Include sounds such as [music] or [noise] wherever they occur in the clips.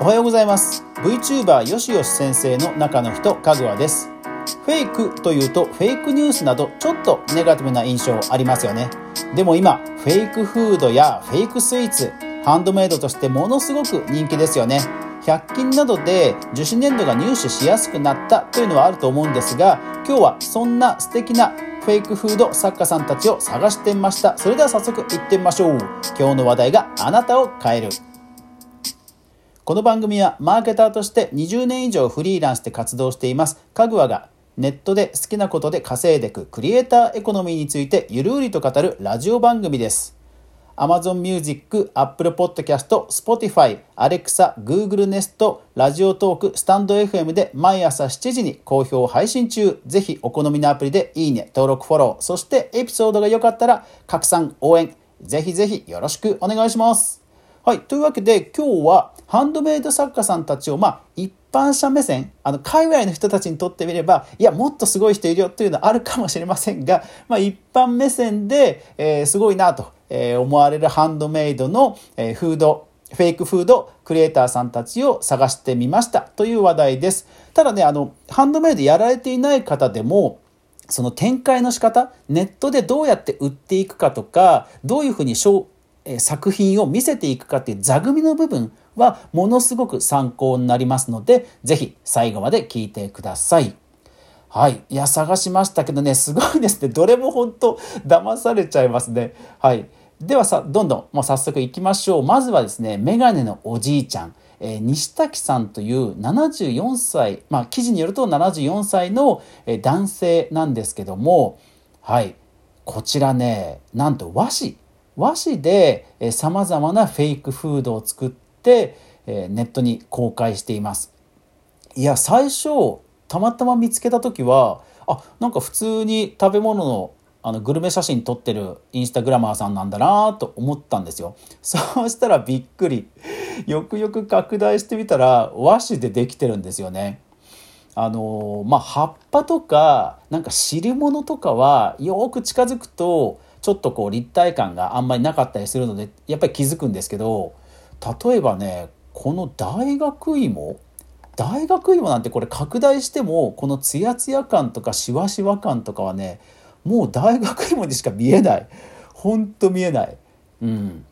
おはようございます。VTuber よしよし先生の中の人かぐわです。フェイクというとフェイクニュースなどちょっとネガティブな印象ありますよね。でも今フェイクフードやフェイクスイーツハンドメイドとしてものすごく人気ですよね。100均などで樹脂粘土が入手しやすくなったというのはあると思うんですが今日はそんな素敵なフェイクフード作家さんたちを探してみました。それでは早速いってみましょう。今日の話題があなたを変える。この番組はマーケターとして20年以上フリーランスで活動しています。かぐわがネットで好きなことで稼いでいくクリエイターエコノミーについてゆるりと語るラジオ番組です。Amazon Music、Apple Podcast、Spotify、Alexa、Google Nest、ラジオトーク、スタンド FM で毎朝7時に好評配信中。ぜひお好みのアプリでいいね、登録、フォロー、そしてエピソードが良かったら拡散、応援、ぜひぜひよろしくお願いします。はい。というわけで今日はハンドメイド作家さんたちをまあ一般者目線、あの、海外の人たちにとってみれば、いや、もっとすごい人いるよっていうのはあるかもしれませんが、まあ一般目線で、えー、すごいなと。え思われるハンドメイドの、えフード、フェイクフードクリエイターさんたちを探してみましたという話題です。ただね、あの、ハンドメイドやられていない方でも、その展開の仕方、ネットでどうやって売っていくかとか、どういうふうに作品を見せていくかっていう座組の部分はものすごく参考になりますので、ぜひ最後まで聞いてください。はい。いや、探しましたけどね、すごいですね。どれも本当騙されちゃいますね。はい。ではさ、どんどんもう早速行きましょう。まずはですね、メガネのおじいちゃん。えー、西滝さんという74歳、まあ記事によると74歳の男性なんですけども、はい。こちらね、なんと和紙。和紙でえ様々なフェイクフードを作って、えー、ネットに公開しています。いや、最初、たまたま見つけた時は、あ、なんか普通に食べ物のあのグルメ写真撮ってるインスタグラマーさんなんだなと思ったんですよ。[laughs] そうしたらびっくり。よくよく拡大してみたら和紙でできてるんですよね。あのまあ葉っぱとかなんか汁物とかはよく近づくとちょっとこう立体感があんまりなかったりするのでやっぱり気づくんですけど例えばねこの大学芋？大学芋なんてこれ拡大してもこのツヤツヤ感とかシワシワ感とかはねもう大学芋にしか見えない。ほんと見えない。うん。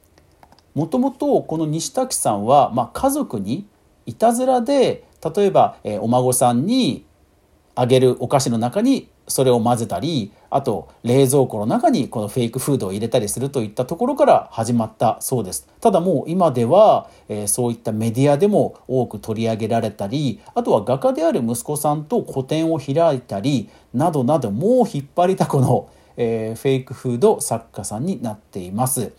もともとこの西滝さんは、まあ、家族にいたずらで例えば、えー、お孫さんにあげるお菓子の中にそれを混ぜたりあと冷蔵庫の中にこのフェイクフードを入れたりするといったところから始まったそうです。ただもう今では、えー、そういったメディアでも多く取り上げられたりあとは画家である息子さんと個展を開いたりなどなどもう引っ張りだこの、えー、フェイクフード作家さんになっています、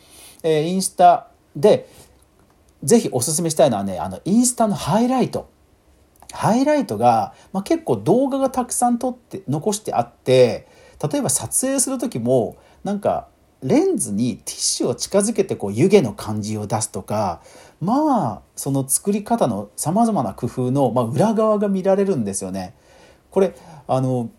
えー、インスタでぜひおすすめしたいのはねあのインスタのハイライト。ハイライトが、まあ、結構動画がたくさん撮って残してあって例えば撮影する時もなんかレンズにティッシュを近づけてこう湯気の感じを出すとかまあその作り方のさまざまな工夫の、まあ、裏側が見られるんですよね。これあの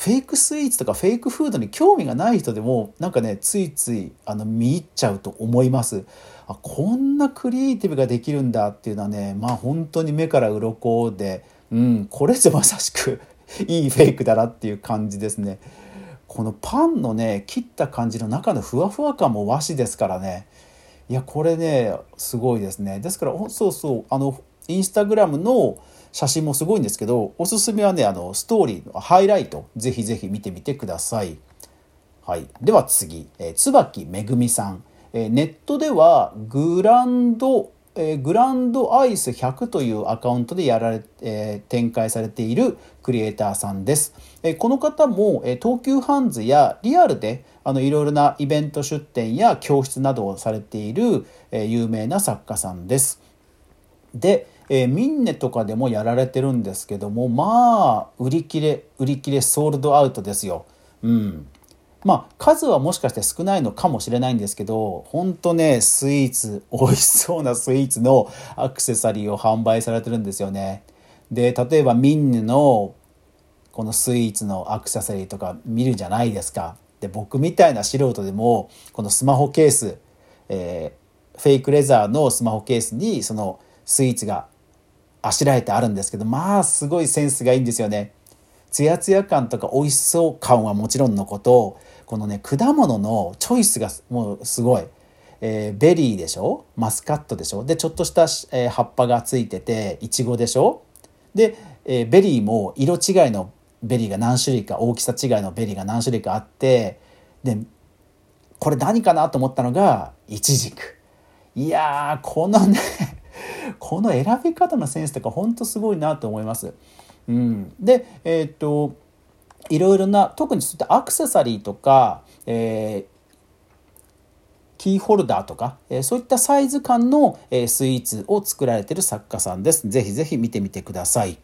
フェイクスイーツとかフェイクフードに興味がない人でもなんかねついついあの見入っちゃうと思います。あこんなクリエイティブができるんだっていうのはねまあ本当に目から鱗で、うん、これぞまさしくいいフェイクだなっていう感じですね。このパンのね切った感じの中のふわふわ感も和紙ですからねいやこれねすごいですねですからそうそうあのインスタグラムの写真もすごいんですけどおすすめはねあのストーリーのハイライトぜひぜひ見てみてください。はい、では次、えー、椿めぐみさんえネットではグランドえグランドアイス100というアカウントでやられ、え展開されているクリエイターさんです。えこの方も、え東急ハンズやリアルであのいろいろなイベント出展や教室などをされている、え有名な作家さんです。で、えミンネとかでもやられてるんですけどもまあ売り切れ売り切れソールドアウトですよ。うんまあ数はもしかして少ないのかもしれないんですけど本当ねスイーツ美味しそうなスイーツのアクセサリーを販売されてるんですよね。で例えばミンネのこのスイーツのアクセサリーとか見るじゃないですか。で僕みたいな素人でもこのスマホケース、えー、フェイクレザーのスマホケースにそのスイーツがあしらえてあるんですけどまあすごいセンスがいいんですよね。ツヤツヤ感とか美味しそう感はもちろんのことこのね果物のチョイスがもうすごい。えー、ベリーでしょ？マスカットでしょ？でちょっとした、えー、葉っぱがついてていちごでしょ？で、えー、ベリーも色違いのベリーが何種類か大きさ違いのベリーが何種類かあってでこれ何かなと思ったのがイチジクいやこのねこの選び方のセンスとかほんとすごいなと思います。うん、でえっ、といろいろな特にそういったアクセサリーとか、えー、キーホルダーとか、えそういったサイズ感の、えスイーツを作られている作家さんです。ぜひぜひ見てみてください。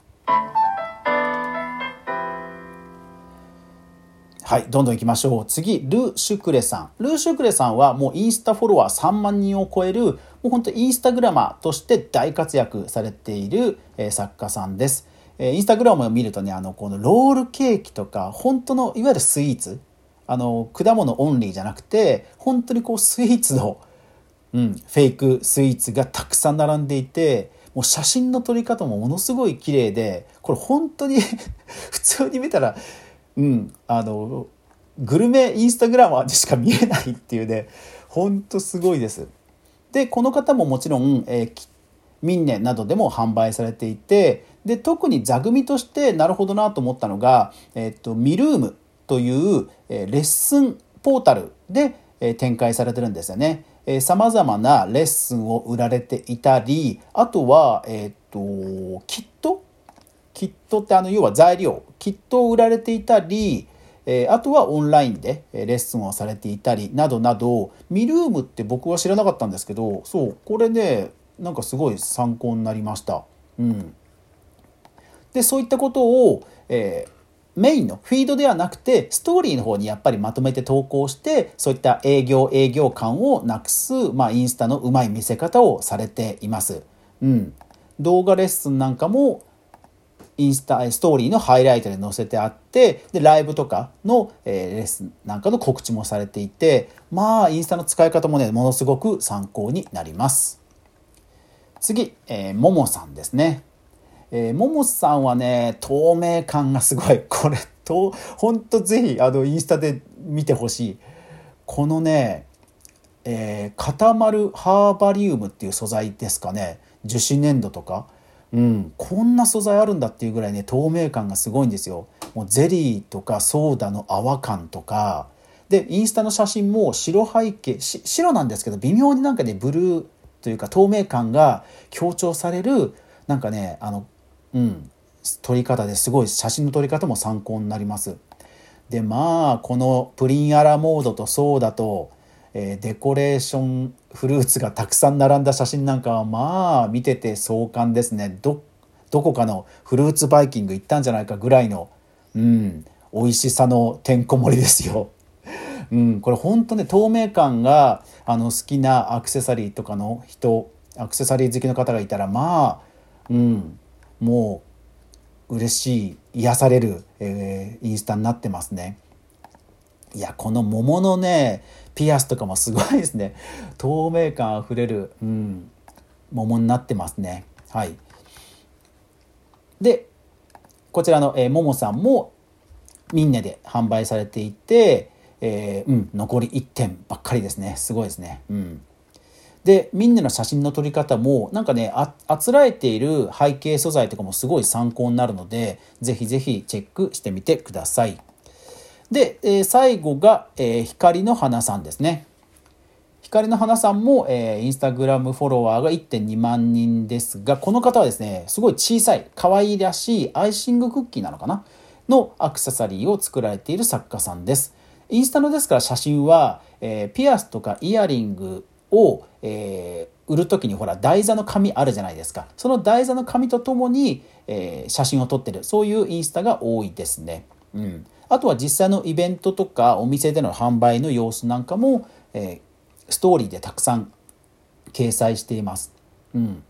はい、どんどん行きましょう。次、ル・シュクレさん。ル・シュクレさんはもうインスタフォロワー3万人を超える、もう本当インスタグラマーとして大活躍されている、え作家さんです。えインスタグラムを見るとね、あの、このロールケーキとか、本当のいわゆるスイーツ、あの果物オンリーじゃなくて本当にこうスイーツの、うん、フェイクスイーツがたくさん並んでいてもう写真の撮り方もものすごい綺麗でこれ本当に [laughs] 普通に見たら、うん、あのグルメインスタグラマーでしか見えないっていうね本当すごいです。でこの方ももちろん、えー、ミンネなどでも販売されていてで特に座組としてなるほどなと思ったのが、えー、っとミルームというえレッスンポータルでえ展開されてるんですよね。さまざまなレッスンを売られていたりあとは、えっ、とキット？キットってあの要は材料キットを売られていたりえーあとはオンラインでレッスンをされていたりなどなどミルームって僕は知らなかったんですけどそうこれねなんかすごい参考になりました。うん、でそういったことを、えー、メインのフィードではなくてストーリーの方にやっぱりまとめて投稿してそういった営業営業感をなくす、まあ、インスタのうまい見せ方をされています。うん、動画レッスンなんかもインスタストーリーのハイライトで載せてあってでライブとかの、え、レッスンなんかの告知もされていてまあインスタの使い方もねものすごく参考になります次、えー、ももさんですねえー、ももさんはね、透明感がすごい。[laughs] これ、と、ほんとぜひ、あの、インスタで見てほしい。このね、えー、固まるハーバリウムっていう素材ですかね。樹脂粘土とか。うん、こんな素材あるんだっていうぐらいね、透明感がすごいんですよ。もうゼリーとかソーダの泡感とか。で、インスタの写真も白背景、白なんですけど、微妙になんかね、ブルーというか透明感が強調される、なんかね、あの、うん、撮り方ですごい写真の撮り方も参考になります。でまあこのプリンアラモードとソーダと、え、デコレーションフルーツがたくさん並んだ写真なんかはまあ見てて壮観ですねどどこかのフルーツバイキング行ったんじゃないかぐらいの、うん、美味しさのてんこ盛りですよ。[laughs] うん、これ本当ね透明感があの好きなアクセサリーとかの人アクセサリー好きの方がいたらまあ、うん、もう嬉しい癒される、えー、インスタになってますね。いやこの桃のねピアスとかもすごいですね。[laughs] 透明感あふれる、うん、桃になってますね。はい。でこちらの、えー、桃さんもみんなで販売されていて、えー、うん、残り1点ばっかりですね。すごいですね。うん。でみんなの写真の撮り方もなんかねああつらえている背景素材とかもすごい参考になるのでぜひぜひチェックしてみてください。で、えー、最後が、えー、光の花さんですね。光の花さんも、えー、インスタグラムフォロワーが1.2万人ですがこの方はですねすごい小さい可愛らしいアイシングクッキーなのかな？のアクセサリーを作られている作家さんです。インスタのですから写真は、えー、ピアスとかイヤリングを、えー、売る時にほら台座の紙あるじゃないですか。その台座の紙とともに、えー、写真を撮ってる。そういうインスタが多いですね。うん、あとは実際のイベントとかお店での販売の様子なんかも、えー、ストーリーでたくさん掲載しています。うん、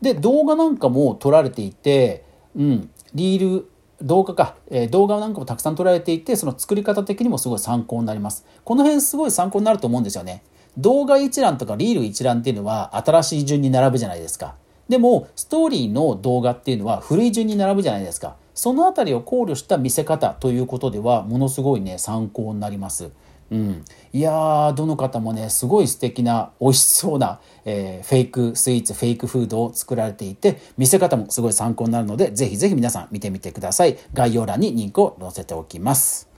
で動画なんかも撮られていて、うん、リール動画か、えー、動画なんかもたくさん撮られていて、その作り方的にもすごい参考になります。この辺すごい参考になると思うんですよね。動画一覧とかリール一覧っていうのは新しい順に並ぶじゃないですか。でも、ストーリーの動画っていうのは古い順に並ぶじゃないですか。そのあたりを考慮した見せ方ということでは、ものすごいね、参考になります。うん、いやーどの方もねすごい素敵な美味しそうな、えー、フェイクスイーツフェイクフードを作られていて見せ方もすごい参考になるのでぜひぜひ皆さん見てみてください。概要欄にリンクを載せておきます。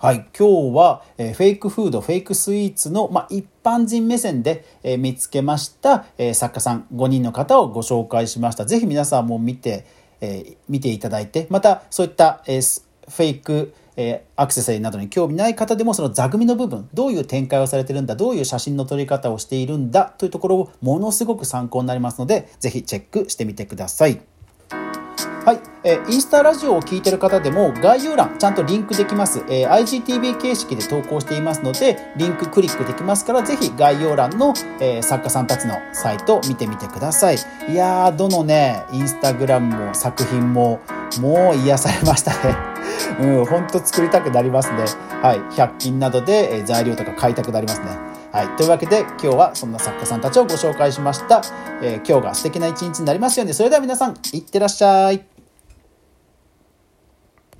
はい、今日は、えー、フェイクフード、フェイクスイーツの、まあ、一般人目線で、えー、見つけました、えー、作家さん5人の方をご紹介しました。ぜひ皆さんも見て、え、見ていただいて、またそういった、え、フェイク、え、アクセサリーなどに興味ない方でもその座組の部分、どういう展開をされてるんだ、どういう写真の撮り方をしているんだというところをものすごく参考になりますので、ぜひチェックしてみてください。はい、えー、インスタラジオを聞いてる方でも概要欄ちゃんとリンクできます、えー、IGTV 形式で投稿していますのでリンククリックできますからぜひ概要欄の、えー、作家さんたちのサイトを見てみてくださいいやーどのねインスタグラムも作品ももう癒されましたね [laughs] うん、ほんと作りたくなりますね。はい。100均などで、え材料とか買いたくなりますね。はい。というわけで、今日はそんな作家さんたちをご紹介しました。えー、今日が素敵な一日になりますように、それでは皆さん、いってらっしゃい。